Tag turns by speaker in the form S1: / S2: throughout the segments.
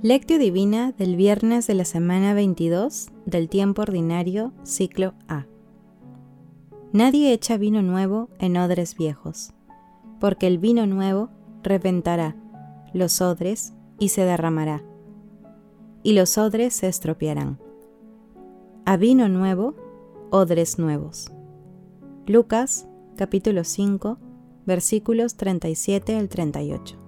S1: Lectio Divina del viernes de la semana 22 del tiempo ordinario, ciclo A. Nadie echa vino nuevo en odres viejos, porque el vino nuevo reventará los odres y se derramará, y los odres se estropearán. A vino nuevo, odres nuevos. Lucas capítulo 5 versículos 37 al 38.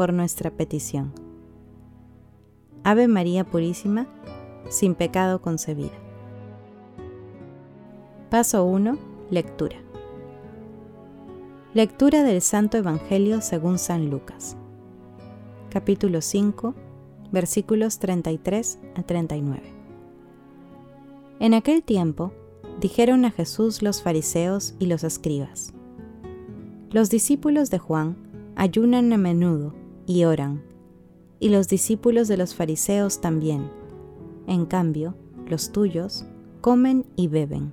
S1: por nuestra petición. Ave María Purísima, sin pecado concebida. Paso 1. Lectura. Lectura del Santo Evangelio según San Lucas. Capítulo 5, versículos 33 a 39. En aquel tiempo, dijeron a Jesús los fariseos y los escribas. Los discípulos de Juan ayunan a menudo y oran, y los discípulos de los fariseos también. En cambio, los tuyos comen y beben.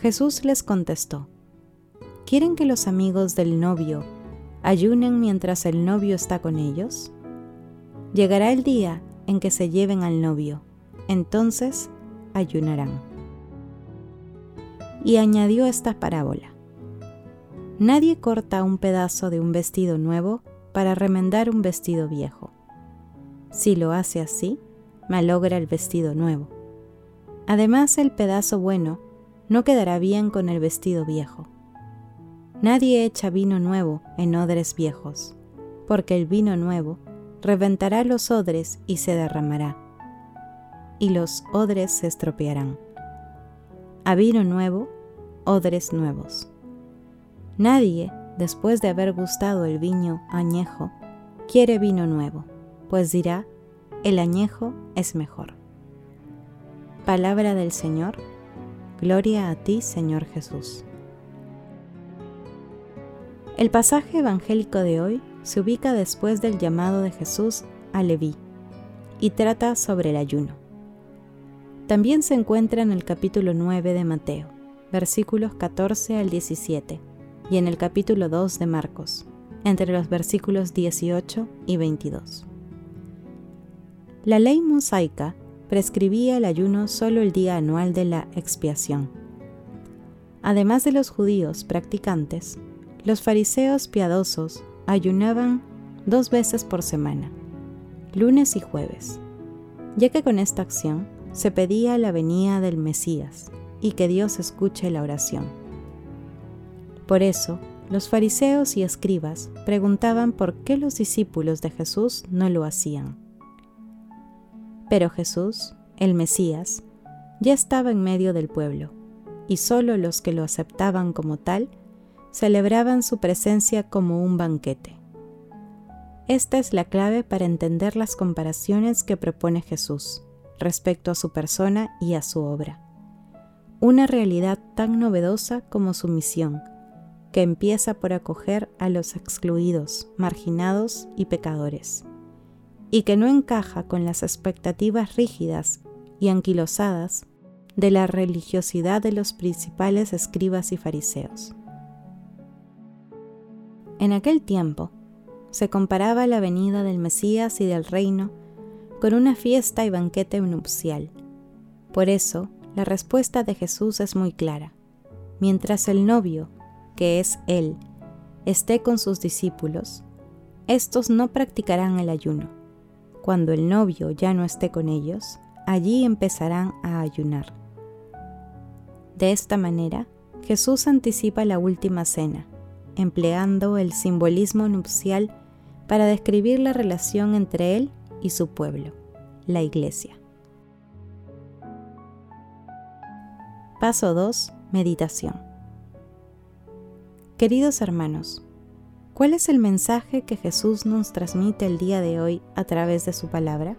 S1: Jesús les contestó, ¿quieren que los amigos del novio ayunen mientras el novio está con ellos? Llegará el día en que se lleven al novio, entonces ayunarán. Y añadió esta parábola. Nadie corta un pedazo de un vestido nuevo para remendar un vestido viejo. Si lo hace así, malogra el vestido nuevo. Además, el pedazo bueno no quedará bien con el vestido viejo. Nadie echa vino nuevo en odres viejos, porque el vino nuevo reventará los odres y se derramará, y los odres se estropearán. A vino nuevo, odres nuevos. Nadie después de haber gustado el vino añejo, quiere vino nuevo, pues dirá, el añejo es mejor. Palabra del Señor, gloria a ti Señor Jesús. El pasaje evangélico de hoy se ubica después del llamado de Jesús a Leví y trata sobre el ayuno. También se encuentra en el capítulo 9 de Mateo, versículos 14 al 17 y en el capítulo 2 de Marcos, entre los versículos 18 y 22. La ley mosaica prescribía el ayuno solo el día anual de la expiación. Además de los judíos practicantes, los fariseos piadosos ayunaban dos veces por semana, lunes y jueves, ya que con esta acción se pedía la venida del Mesías y que Dios escuche la oración. Por eso, los fariseos y escribas preguntaban por qué los discípulos de Jesús no lo hacían. Pero Jesús, el Mesías, ya estaba en medio del pueblo, y solo los que lo aceptaban como tal celebraban su presencia como un banquete. Esta es la clave para entender las comparaciones que propone Jesús respecto a su persona y a su obra. Una realidad tan novedosa como su misión, que empieza por acoger a los excluidos, marginados y pecadores, y que no encaja con las expectativas rígidas y anquilosadas de la religiosidad de los principales escribas y fariseos. En aquel tiempo, se comparaba la venida del Mesías y del reino con una fiesta y banquete nupcial. Por eso, la respuesta de Jesús es muy clara. Mientras el novio que es Él, esté con sus discípulos, estos no practicarán el ayuno. Cuando el novio ya no esté con ellos, allí empezarán a ayunar. De esta manera, Jesús anticipa la última cena, empleando el simbolismo nupcial para describir la relación entre Él y su pueblo, la Iglesia. Paso 2. Meditación. Queridos hermanos, ¿Cuál es el mensaje que Jesús nos transmite el día de hoy a través de su palabra?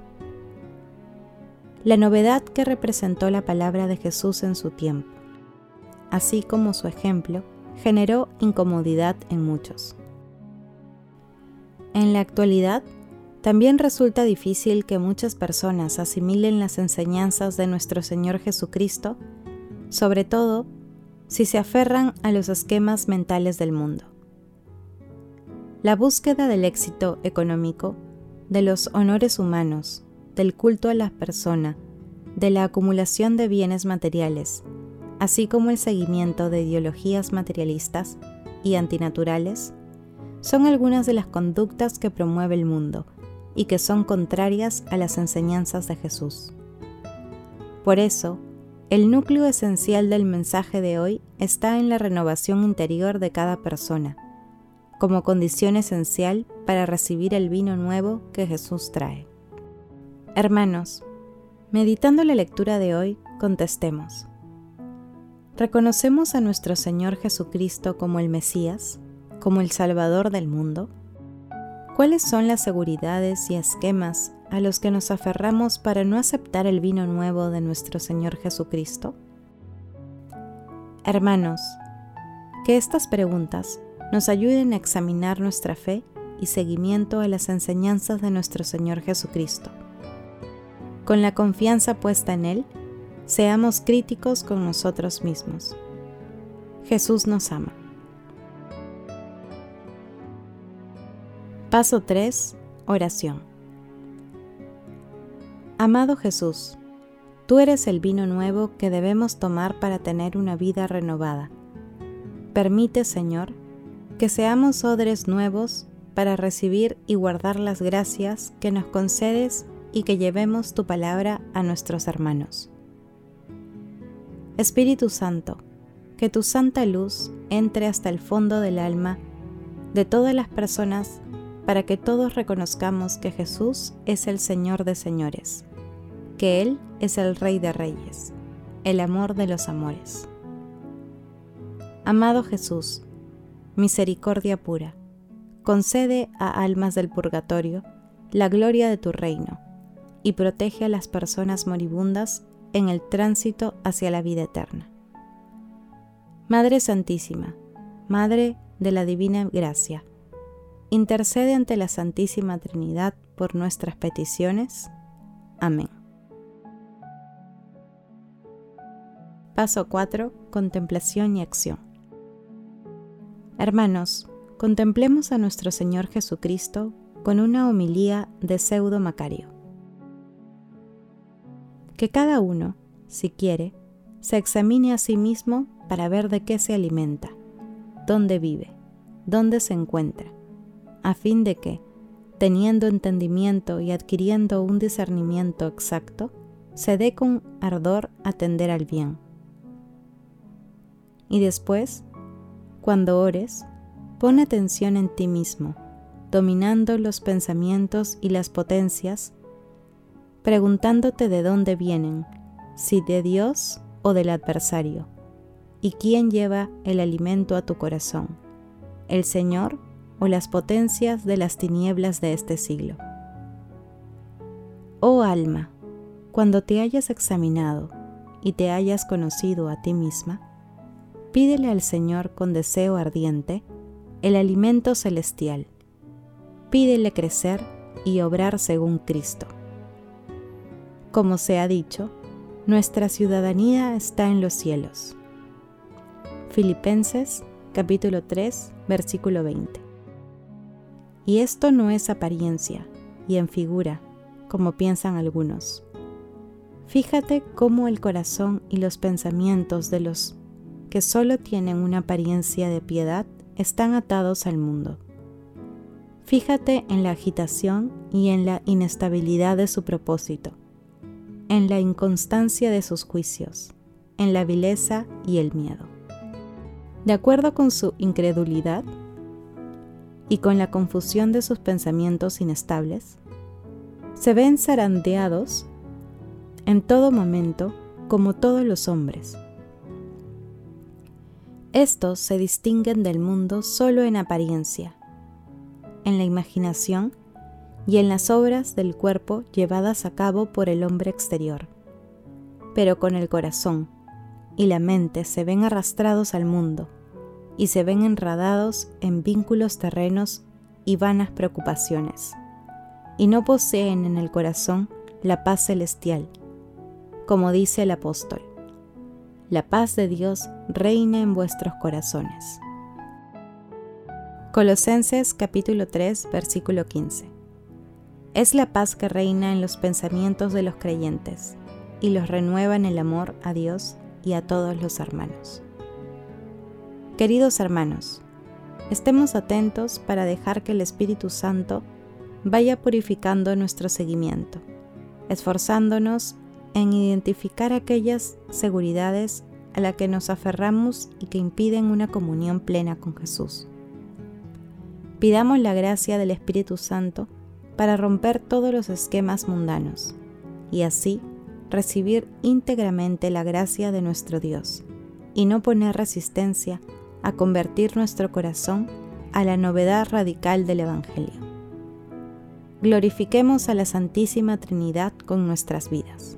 S1: La novedad que representó la palabra de Jesús en su tiempo, así como su ejemplo, generó incomodidad en muchos. En la actualidad, también resulta difícil que muchas personas asimilen las enseñanzas de nuestro Señor Jesucristo, sobre todo si se aferran a los esquemas mentales del mundo. La búsqueda del éxito económico, de los honores humanos, del culto a la persona, de la acumulación de bienes materiales, así como el seguimiento de ideologías materialistas y antinaturales, son algunas de las conductas que promueve el mundo y que son contrarias a las enseñanzas de Jesús. Por eso, el núcleo esencial del mensaje de hoy está en la renovación interior de cada persona, como condición esencial para recibir el vino nuevo que Jesús trae. Hermanos, meditando la lectura de hoy, contestemos. ¿Reconocemos a nuestro Señor Jesucristo como el Mesías, como el Salvador del mundo? ¿Cuáles son las seguridades y esquemas a los que nos aferramos para no aceptar el vino nuevo de nuestro Señor Jesucristo? Hermanos, que estas preguntas nos ayuden a examinar nuestra fe y seguimiento a las enseñanzas de nuestro Señor Jesucristo. Con la confianza puesta en Él, seamos críticos con nosotros mismos. Jesús nos ama. Paso 3. Oración. Amado Jesús, tú eres el vino nuevo que debemos tomar para tener una vida renovada. Permite, Señor, que seamos odres nuevos para recibir y guardar las gracias que nos concedes y que llevemos tu palabra a nuestros hermanos. Espíritu Santo, que tu santa luz entre hasta el fondo del alma de todas las personas para que todos reconozcamos que Jesús es el Señor de señores, que Él es el Rey de reyes, el amor de los amores. Amado Jesús, misericordia pura, concede a almas del purgatorio la gloria de tu reino y protege a las personas moribundas en el tránsito hacia la vida eterna. Madre Santísima, Madre de la Divina Gracia, intercede ante la Santísima Trinidad por nuestras peticiones. Amén. Paso 4. Contemplación y acción. Hermanos, contemplemos a nuestro Señor Jesucristo con una homilía de pseudo Macario. Que cada uno, si quiere, se examine a sí mismo para ver de qué se alimenta, dónde vive, dónde se encuentra a fin de que, teniendo entendimiento y adquiriendo un discernimiento exacto, se dé con ardor atender al bien. Y después, cuando ores, pon atención en ti mismo, dominando los pensamientos y las potencias, preguntándote de dónde vienen, si de Dios o del adversario, y quién lleva el alimento a tu corazón, el Señor o las potencias de las tinieblas de este siglo. Oh alma, cuando te hayas examinado y te hayas conocido a ti misma, pídele al Señor con deseo ardiente el alimento celestial. Pídele crecer y obrar según Cristo. Como se ha dicho, nuestra ciudadanía está en los cielos. Filipenses capítulo 3 versículo 20. Y esto no es apariencia y en figura, como piensan algunos. Fíjate cómo el corazón y los pensamientos de los que solo tienen una apariencia de piedad están atados al mundo. Fíjate en la agitación y en la inestabilidad de su propósito, en la inconstancia de sus juicios, en la vileza y el miedo. De acuerdo con su incredulidad, y con la confusión de sus pensamientos inestables, se ven zarandeados en todo momento como todos los hombres. Estos se distinguen del mundo solo en apariencia, en la imaginación y en las obras del cuerpo llevadas a cabo por el hombre exterior. Pero con el corazón y la mente se ven arrastrados al mundo y se ven enradados en vínculos terrenos y vanas preocupaciones, y no poseen en el corazón la paz celestial, como dice el apóstol. La paz de Dios reina en vuestros corazones. Colosenses capítulo 3 versículo 15. Es la paz que reina en los pensamientos de los creyentes y los renueva en el amor a Dios y a todos los hermanos. Queridos hermanos, estemos atentos para dejar que el Espíritu Santo vaya purificando nuestro seguimiento, esforzándonos en identificar aquellas seguridades a las que nos aferramos y que impiden una comunión plena con Jesús. Pidamos la gracia del Espíritu Santo para romper todos los esquemas mundanos y así recibir íntegramente la gracia de nuestro Dios y no poner resistencia a convertir nuestro corazón a la novedad radical del Evangelio. Glorifiquemos a la Santísima Trinidad con nuestras vidas.